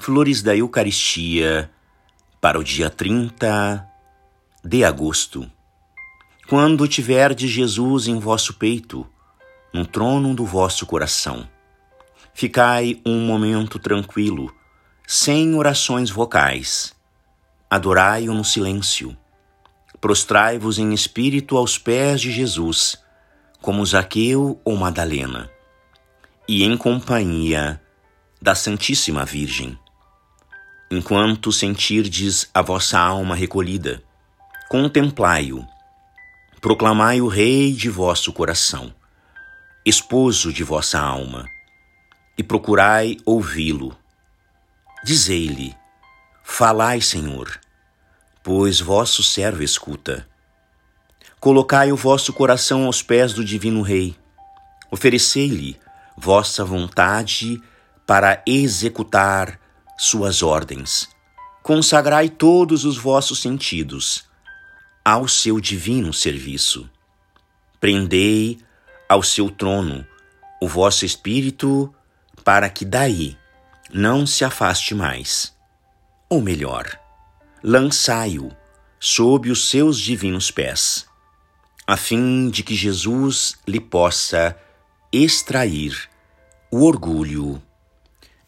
Flores da Eucaristia para o dia 30 de agosto. Quando tiverdes Jesus em vosso peito, no trono do vosso coração, ficai um momento tranquilo, sem orações vocais. Adorai-o no silêncio. Prostrai-vos em espírito aos pés de Jesus, como Zaqueu ou Madalena, e em companhia da Santíssima Virgem enquanto sentirdes a vossa alma recolhida. Contemplai-o, proclamai o Rei de vosso coração, esposo de vossa alma, e procurai ouvi-lo. Dizei-lhe: Falai, Senhor, pois vosso servo escuta. Colocai o vosso coração aos pés do Divino Rei, oferecei-lhe vossa vontade para executar suas ordens. Consagrai todos os vossos sentidos ao seu divino serviço. Prendei ao seu trono o vosso espírito para que daí não se afaste mais. Ou melhor, lançai-o sob os seus divinos pés, a fim de que Jesus lhe possa extrair o orgulho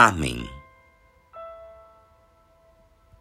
Amém.